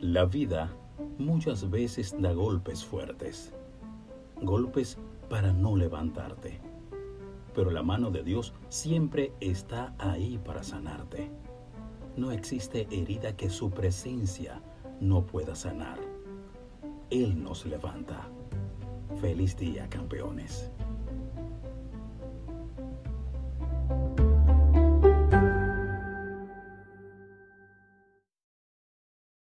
La vida muchas veces da golpes fuertes, golpes para no levantarte, pero la mano de Dios siempre está ahí para sanarte. No existe herida que su presencia no pueda sanar. Él nos levanta. Feliz día, campeones.